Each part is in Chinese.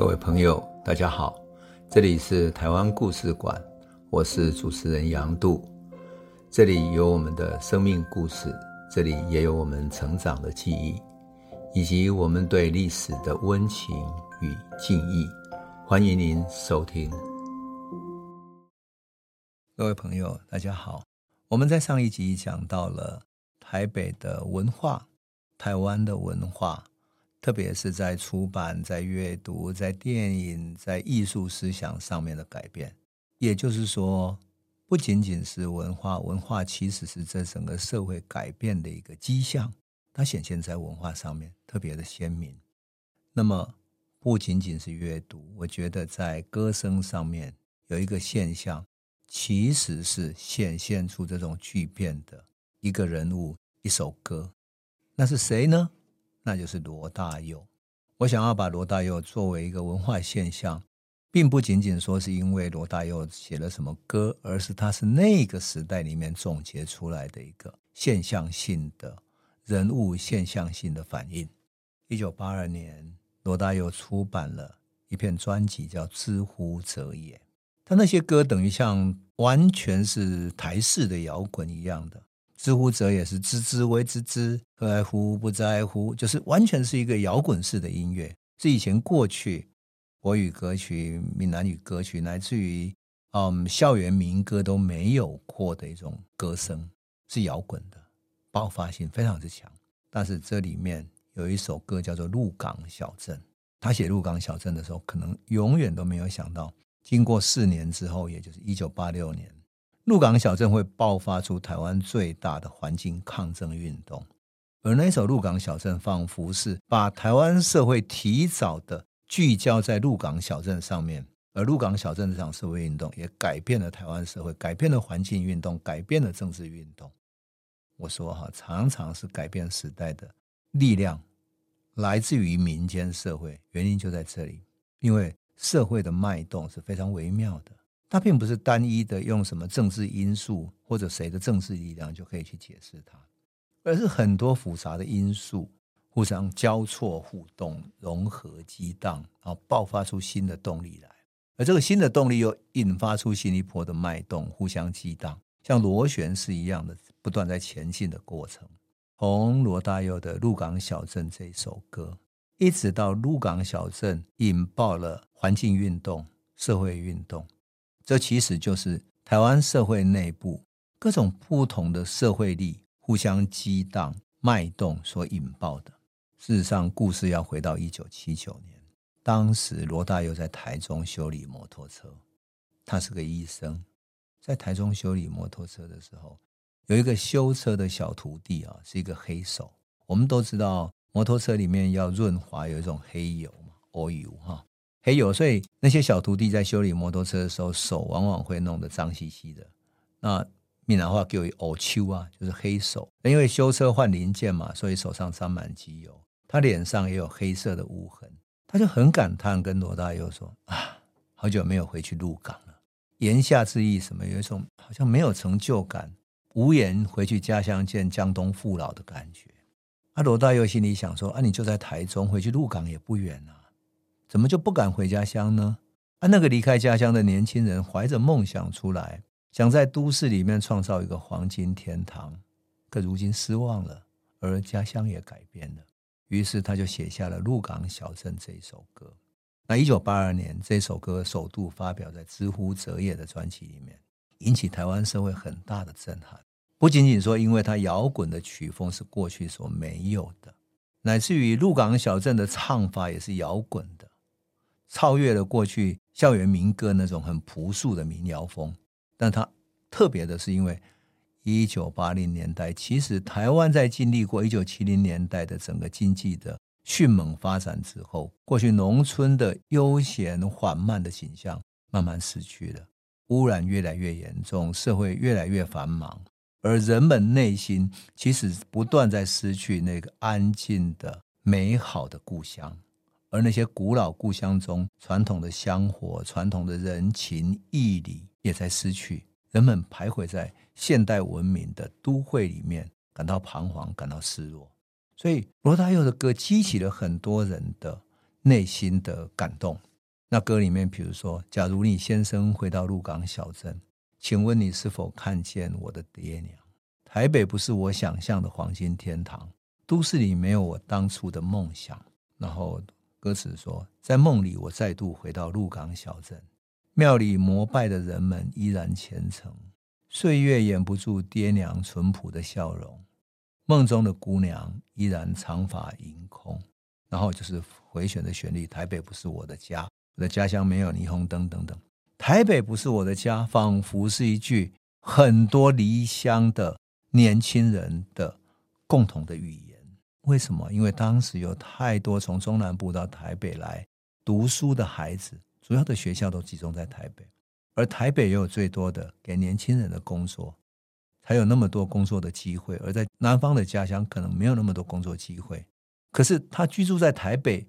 各位朋友，大家好，这里是台湾故事馆，我是主持人杨度，这里有我们的生命故事，这里也有我们成长的记忆，以及我们对历史的温情与敬意。欢迎您收听。各位朋友，大家好，我们在上一集讲到了台北的文化，台湾的文化。特别是在出版、在阅读、在电影、在艺术思想上面的改变，也就是说，不仅仅是文化，文化其实是这整个社会改变的一个迹象，它显现在文化上面特别的鲜明。那么，不仅仅是阅读，我觉得在歌声上面有一个现象，其实是显现出这种巨变的一个人物、一首歌，那是谁呢？那就是罗大佑。我想要把罗大佑作为一个文化现象，并不仅仅说是因为罗大佑写了什么歌，而是他是那个时代里面总结出来的一个现象性的人物现象性的反应。一九八二年，罗大佑出版了一片专辑，叫《知乎者也》。他那些歌等于像完全是台式的摇滚一样的。知乎者也是，知之为知之，在乎不在乎，就是完全是一个摇滚式的音乐，是以前过去国语歌曲、闽南语歌曲，乃至于嗯校园民歌都没有过的一种歌声，是摇滚的，爆发性非常之强。但是这里面有一首歌叫做《鹿港小镇》，他写《鹿港小镇》的时候，可能永远都没有想到，经过四年之后，也就是一九八六年。鹿港小镇会爆发出台湾最大的环境抗争运动，而那首《鹿港小镇》仿佛是把台湾社会提早的聚焦在鹿港小镇上面，而鹿港小镇这场社会运动也改变了台湾社会，改变了环境运动，改变了政治运动。我说哈，常常是改变时代的力量来自于民间社会，原因就在这里，因为社会的脉动是非常微妙的。它并不是单一的用什么政治因素或者谁的政治力量就可以去解释它，而是很多复杂的因素互相交错互动、融合激荡，然后爆发出新的动力来。而这个新的动力又引发出新一波的脉动，互相激荡，像螺旋式一样的不断在前进的过程。从罗大佑的《鹿港小镇》这首歌，一直到《鹿港小镇》引爆了环境运动、社会运动。这其实就是台湾社会内部各种不同的社会力互相激荡脉动所引爆的。事实上，故事要回到一九七九年，当时罗大佑在台中修理摩托车，他是个医生，在台中修理摩托车的时候，有一个修车的小徒弟啊，是一个黑手。我们都知道，摩托车里面要润滑有一种黑油嘛，oil 哈。黑油，所以那些小徒弟在修理摩托车的时候，手往往会弄得脏兮兮的。那闽南话叫“黑手”啊，就是黑手。因为修车换零件嘛，所以手上沾满机油。他脸上也有黑色的污痕，他就很感叹，跟罗大佑说：“啊，好久没有回去鹿港了。”言下之意什么？有一种好像没有成就感，无颜回去家乡见江东父老的感觉。啊，罗大佑心里想说：“啊，你就在台中，回去鹿港也不远啊。”怎么就不敢回家乡呢？啊，那个离开家乡的年轻人怀着梦想出来，想在都市里面创造一个黄金天堂，可如今失望了，而家乡也改变了。于是他就写下了《鹿港小镇》这一首歌。那一九八二年，这首歌首度发表在《知乎者也》的专辑里面，引起台湾社会很大的震撼。不仅仅说，因为它摇滚的曲风是过去所没有的，乃至于《鹿港小镇》的唱法也是摇滚的。超越了过去校园民歌那种很朴素的民谣风，但它特别的是，因为一九八零年代，其实台湾在经历过一九七零年代的整个经济的迅猛发展之后，过去农村的悠闲缓慢的景象慢慢失去了，污染越来越严重，社会越来越繁忙，而人们内心其实不断在失去那个安静的美好的故乡。而那些古老故乡中传统的香火、传统的人情义理也在失去，人们徘徊在现代文明的都会里面，感到彷徨，感到失落。所以罗大佑的歌激起了很多人的内心的感动，那歌里面，比如说，假如你先生回到鹿港小镇，请问你是否看见我的爹娘？台北不是我想象的黄金天堂，都市里没有我当初的梦想。然后歌词说，在梦里我再度回到鹿港小镇，庙里膜拜的人们依然虔诚，岁月掩不住爹娘淳朴的笑容。梦中的姑娘依然长发盈空，然后就是回旋的旋律。台北不是我的家，我的家乡没有霓虹灯等等。台北不是我的家，仿佛是一句很多离乡的年轻人的共同的语言。为什么？因为当时有太多从中南部到台北来读书的孩子，主要的学校都集中在台北，而台北也有最多的给年轻人的工作。才有那么多工作的机会，而在南方的家乡可能没有那么多工作机会。可是他居住在台北，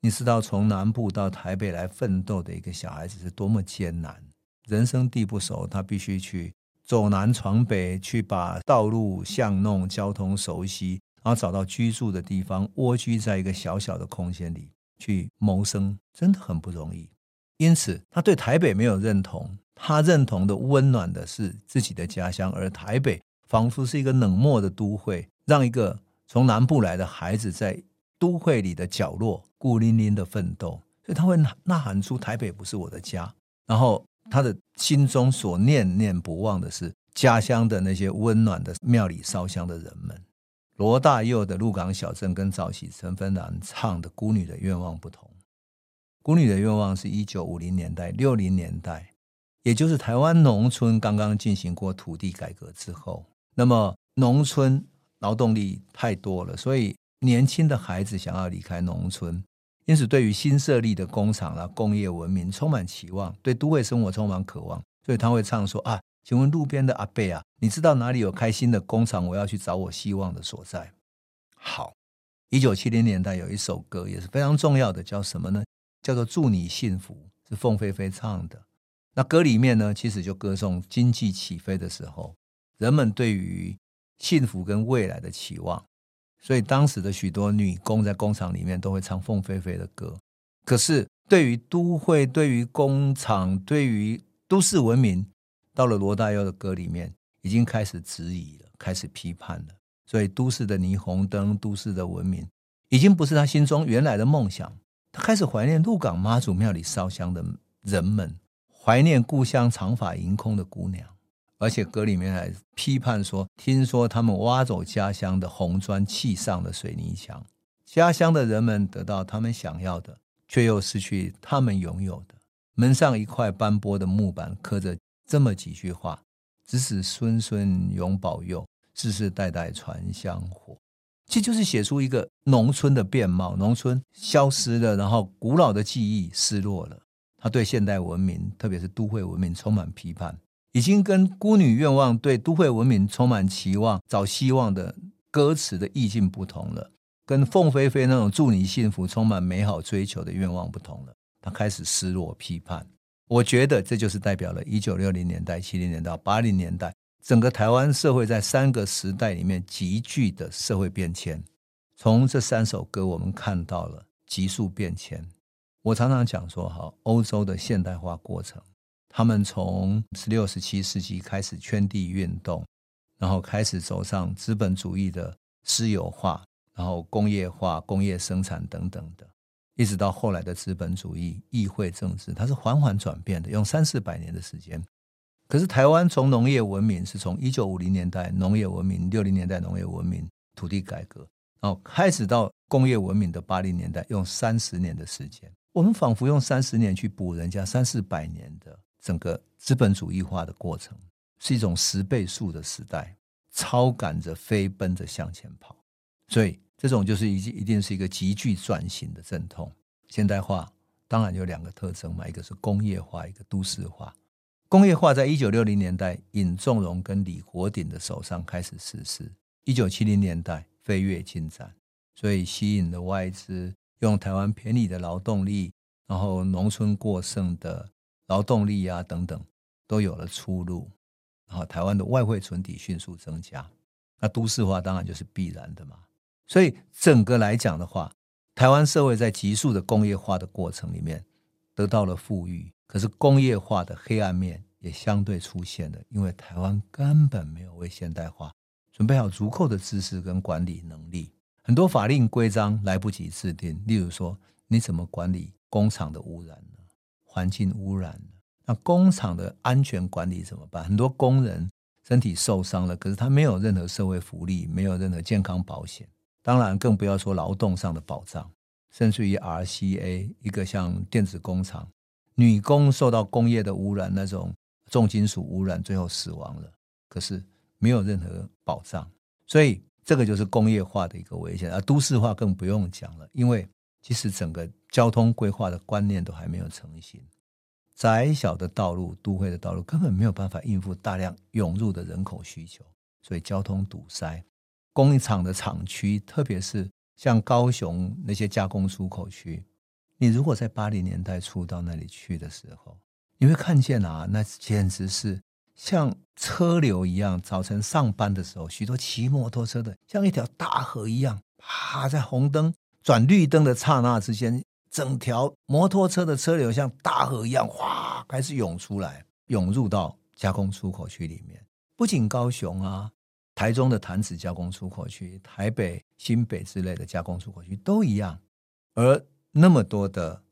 你知道从南部到台北来奋斗的一个小孩子是多么艰难，人生地不熟，他必须去走南闯北，去把道路巷弄、交通熟悉，然后找到居住的地方，蜗居在一个小小的空间里去谋生，真的很不容易。因此，他对台北没有认同。他认同的温暖的是自己的家乡，而台北仿佛是一个冷漠的都会，让一个从南部来的孩子在都会里的角落孤零零的奋斗，所以他会呐喊出“台北不是我的家”。然后他的心中所念念不忘的是家乡的那些温暖的庙里烧香的人们。罗大佑的《鹿港小镇》跟早期陈芬兰唱的《孤女的愿望》不同，《孤女的愿望》是一九五零年代、六零年代。也就是台湾农村刚刚进行过土地改革之后，那么农村劳动力太多了，所以年轻的孩子想要离开农村，因此对于新设立的工厂啦、工业文明充满期望，对都会生活充满渴望，所以他会唱说啊，请问路边的阿伯啊，你知道哪里有开心的工厂？我要去找我希望的所在。好，一九七零年代有一首歌也是非常重要的，叫什么呢？叫做《祝你幸福》，是凤飞飞唱的。那歌里面呢，其实就歌颂经济起飞的时候，人们对于幸福跟未来的期望。所以当时的许多女工在工厂里面都会唱凤飞飞的歌。可是对于都会、对于工厂、对于都市文明，到了罗大佑的歌里面，已经开始质疑了，开始批判了。所以都市的霓虹灯、都市的文明，已经不是他心中原来的梦想。他开始怀念鹿港妈祖庙里烧香的人们。怀念故乡长发盈空的姑娘，而且歌里面还批判说：“听说他们挖走家乡的红砖，砌上了水泥墙。家乡的人们得到他们想要的，却又失去他们拥有的。门上一块斑驳的木板，刻着这么几句话：子子孙孙永保佑，世世代代传香火。这就是写出一个农村的面貌，农村消失了，然后古老的记忆失落了。”他对现代文明，特别是都会文明充满批判，已经跟《孤女愿望》对都会文明充满期望、找希望的歌词的意境不同了，跟凤飞飞那种祝你幸福、充满美好追求的愿望不同了。他开始失落、批判。我觉得这就是代表了一九六零年代、七零年代、八零年代整个台湾社会在三个时代里面急剧的社会变迁。从这三首歌，我们看到了急速变迁。我常常讲说，哈，欧洲的现代化过程，他们从十六、十七世纪开始圈地运动，然后开始走上资本主义的私有化，然后工业化、工业生产等等的，一直到后来的资本主义、议会政治，它是缓缓转变的，用三四百年的时间。可是台湾从农业文明是从一九五零年代农业文明、六零年代农业文明土地改革，然后开始到工业文明的八零年代，用三十年的时间。我们仿佛用三十年去补人家三四百年的整个资本主义化的过程，是一种十倍速的时代，超赶着飞奔着向前跑，所以这种就是一一定是一个急剧转型的阵痛。现代化当然有两个特征嘛，一个是工业化，一个都市化。工业化在一九六零年代尹仲荣跟李国鼎的手上开始实施，一九七零年代飞跃进展，所以吸引了外资。用台湾便宜的劳动力，然后农村过剩的劳动力啊等等，都有了出路。然后台湾的外汇存底迅速增加，那都市化当然就是必然的嘛。所以整个来讲的话，台湾社会在急速的工业化的过程里面，得到了富裕，可是工业化的黑暗面也相对出现了，因为台湾根本没有为现代化准备好足够的知识跟管理能力，很多法令规章来不及制定。例如说，你怎么管理工厂的污染呢？环境污染呢？那工厂的安全管理怎么办？很多工人身体受伤了，可是他没有任何社会福利，没有任何健康保险，当然更不要说劳动上的保障。甚至于 RCA 一个像电子工厂，女工受到工业的污染，那种重金属污染，最后死亡了。可是没有任何保障，所以这个就是工业化的一个危险。而都市化更不用讲了，因为其实整个交通规划的观念都还没有成型，窄小的道路、都会的道路根本没有办法应付大量涌入的人口需求，所以交通堵塞。工厂的厂区，特别是。像高雄那些加工出口区，你如果在八零年代初到那里去的时候，你会看见啊，那简直是像车流一样。早晨上班的时候，许多骑摩托车的像一条大河一样，啪，在红灯转绿灯的刹那之间，整条摩托车的车流像大河一样，哗，开始涌出来，涌入到加工出口区里面。不仅高雄啊。台中的弹子加工出口区，台北、新北之类的加工出口区都一样，而那么多的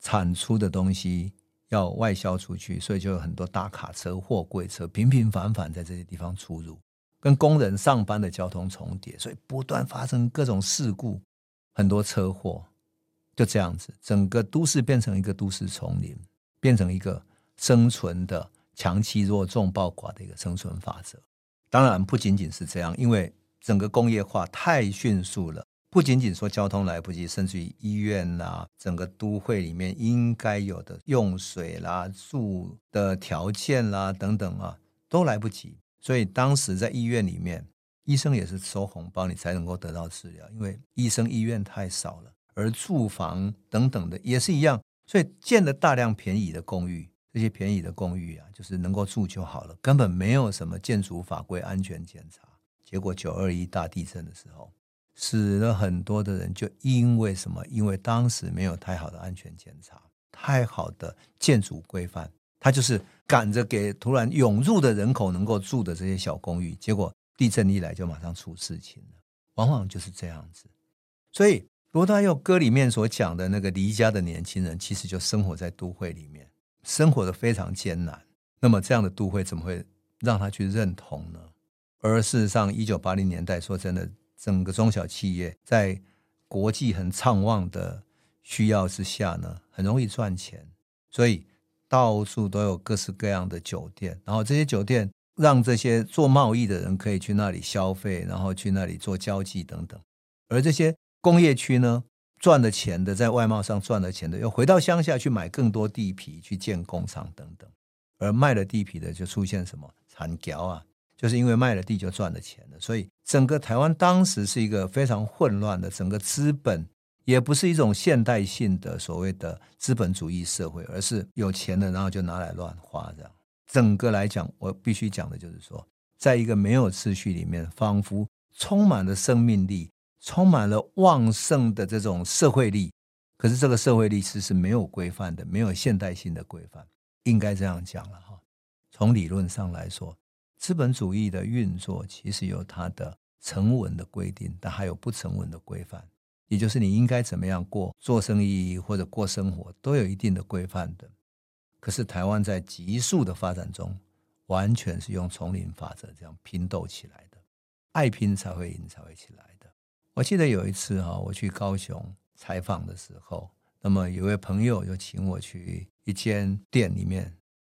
产出的东西要外销出去，所以就有很多大卡车、货柜车频频繁繁在这些地方出入，跟工人上班的交通重叠，所以不断发生各种事故，很多车祸，就这样子，整个都市变成一个都市丛林，变成一个生存的强欺弱、众暴寡的一个生存法则。当然不仅仅是这样，因为整个工业化太迅速了，不仅仅说交通来不及，甚至于医院啦，整个都会里面应该有的用水啦、住的条件啦等等啊，都来不及。所以当时在医院里面，医生也是收红包，你才能够得到治疗，因为医生医院太少了，而住房等等的也是一样，所以建了大量便宜的公寓。这些便宜的公寓啊，就是能够住就好了，根本没有什么建筑法规安全检查。结果九二一大地震的时候，死了很多的人，就因为什么？因为当时没有太好的安全检查，太好的建筑规范，他就是赶着给突然涌入的人口能够住的这些小公寓。结果地震一来就马上出事情了，往往就是这样子。所以罗大佑歌里面所讲的那个离家的年轻人，其实就生活在都会里面。生活的非常艰难，那么这样的都会怎么会让他去认同呢？而事实上，一九八零年代，说真的，整个中小企业在国际很畅旺的需要之下呢，很容易赚钱，所以到处都有各式各样的酒店，然后这些酒店让这些做贸易的人可以去那里消费，然后去那里做交际等等，而这些工业区呢，赚了钱的，在外贸上赚了钱的，又回到乡下去买更多地皮，去建工厂等等。而卖了地皮的，就出现什么产条啊？就是因为卖了地就赚了钱了。所以整个台湾当时是一个非常混乱的，整个资本也不是一种现代性的所谓的资本主义社会，而是有钱的，然后就拿来乱花这样。整个来讲，我必须讲的就是说，在一个没有秩序里面，仿佛充满了生命力。充满了旺盛的这种社会力，可是这个社会力其实是没有规范的，没有现代性的规范，应该这样讲了哈。从理论上来说，资本主义的运作其实有它的成文的规定，但还有不成文的规范，也就是你应该怎么样过做生意或者过生活，都有一定的规范的。可是台湾在急速的发展中，完全是用丛林法则这样拼斗起来的，爱拼才会赢，才会起来。我记得有一次哈，我去高雄采访的时候，那么有位朋友就请我去一间店里面。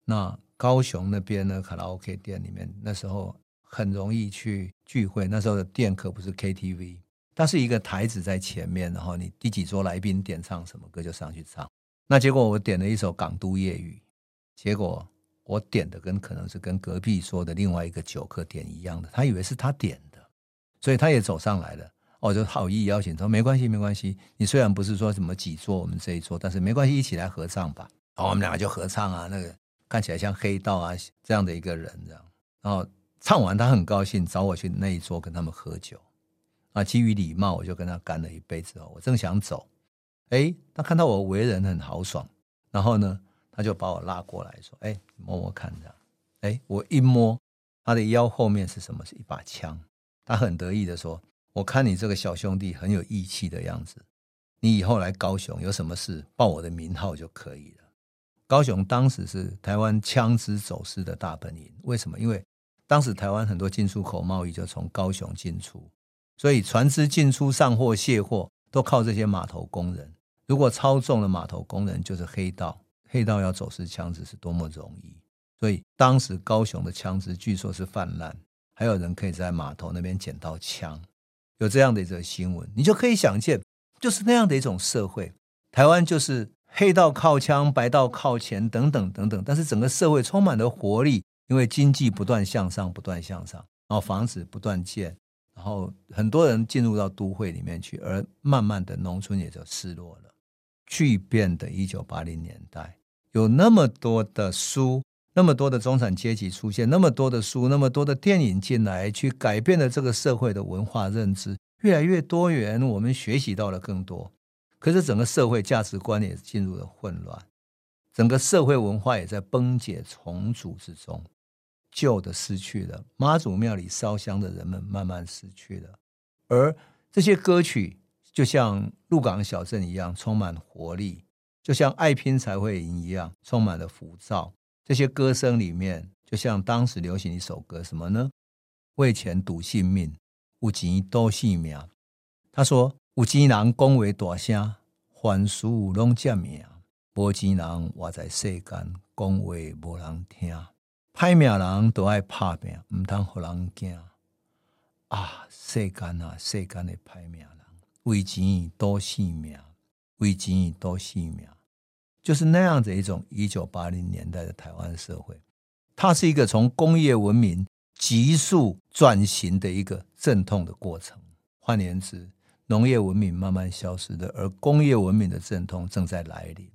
那高雄那边呢，卡拉 OK 店里面，那时候很容易去聚会。那时候的店可不是 KTV，它是一个台子在前面，然后你第几桌来宾点唱什么歌就上去唱。那结果我点了一首《港都夜雨》，结果我点的跟可能是跟隔壁桌的另外一个酒客点一样的，他以为是他点的，所以他也走上来了。我就好意邀请他说，没关系，没关系。你虽然不是说什么几桌，我们这一桌，但是没关系，一起来合唱吧。然后我们两个就合唱啊，那个看起来像黑道啊这样的一个人这样。然后唱完，他很高兴，找我去那一桌跟他们喝酒。啊，基于礼貌，我就跟他干了一杯之后，我正想走，哎，他看到我为人很豪爽，然后呢，他就把我拉过来说：“哎，摸摸看，这样。”哎，我一摸他的腰后面是什么？是一把枪。他很得意的说：“我看你这个小兄弟很有义气的样子，你以后来高雄有什么事报我的名号就可以了。”高雄当时是台湾枪支走私的大本营，为什么？因为当时台湾很多进出口贸易就从高雄进出，所以船只进出上货卸货都靠这些码头工人。如果超重了码头工人就是黑道，黑道要走私枪支是多么容易。所以当时高雄的枪支据说是泛滥，还有人可以在码头那边捡到枪，有这样的一则新闻，你就可以想见，就是那样的一种社会。台湾就是黑道靠枪，白道靠钱，等等等等，但是整个社会充满了活力，因为经济不断向上，不断向上，然后房子不断建，然后很多人进入到都会里面去，而慢慢的农村也就失落了。巨变的一九八零年代，有那么多的书。那么多的中产阶级出现，那么多的书，那么多的电影进来，去改变了这个社会的文化认知，越来越多元，我们学习到了更多。可是整个社会价值观也进入了混乱，整个社会文化也在崩解重组之中，旧的失去了，妈祖庙里烧香的人们慢慢失去了，而这些歌曲就像鹿港小镇一样充满活力，就像爱拼才会赢一样充满了浮躁。这些歌声里面，就像当时流行一首歌，什么呢？为钱赌性命，有钱多性命。他说：“有钱人讲话大声，凡事拢占命；无钱人活在世间，讲话无人听。歹命人都爱拍拼，唔通互人惊。啊，世间啊，世间的歹命人，为钱多性命，为钱多性命。”就是那样子一种一九八零年代的台湾社会，它是一个从工业文明急速转型的一个阵痛的过程。换言之，农业文明慢慢消失的，而工业文明的阵痛正在来临。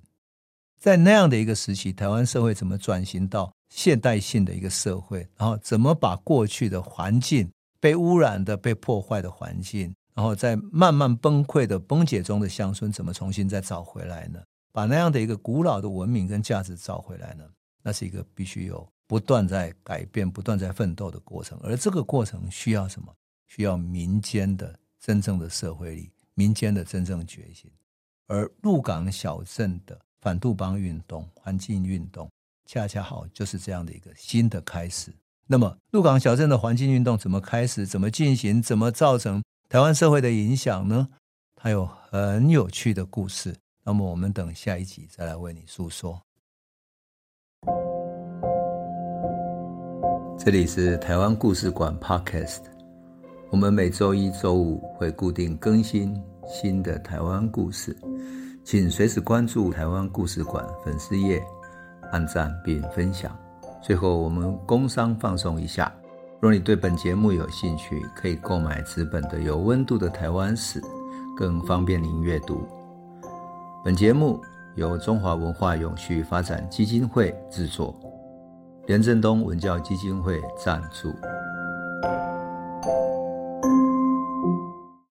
在那样的一个时期，台湾社会怎么转型到现代性的一个社会？然后怎么把过去的环境被污染的、被破坏的环境，然后在慢慢崩溃的崩解中的乡村，怎么重新再找回来呢？把那样的一个古老的文明跟价值找回来呢？那是一个必须有不断在改变、不断在奋斗的过程。而这个过程需要什么？需要民间的真正的社会力，民间的真正觉醒。而鹿港小镇的反杜邦运动、环境运动，恰恰好就是这样的一个新的开始。那么，鹿港小镇的环境运动怎么开始？怎么进行？怎么造成台湾社会的影响呢？它有很有趣的故事。那么我们等下一集再来为你诉说。这里是台湾故事馆 Podcast，我们每周一、周五会固定更新新的台湾故事，请随时关注台湾故事馆粉丝页，按赞并分享。最后，我们工商放送一下：若你对本节目有兴趣，可以购买纸本的《有温度的台湾史》，更方便您阅读。本节目由中华文化永续发展基金会制作，连振东文教基金会赞助。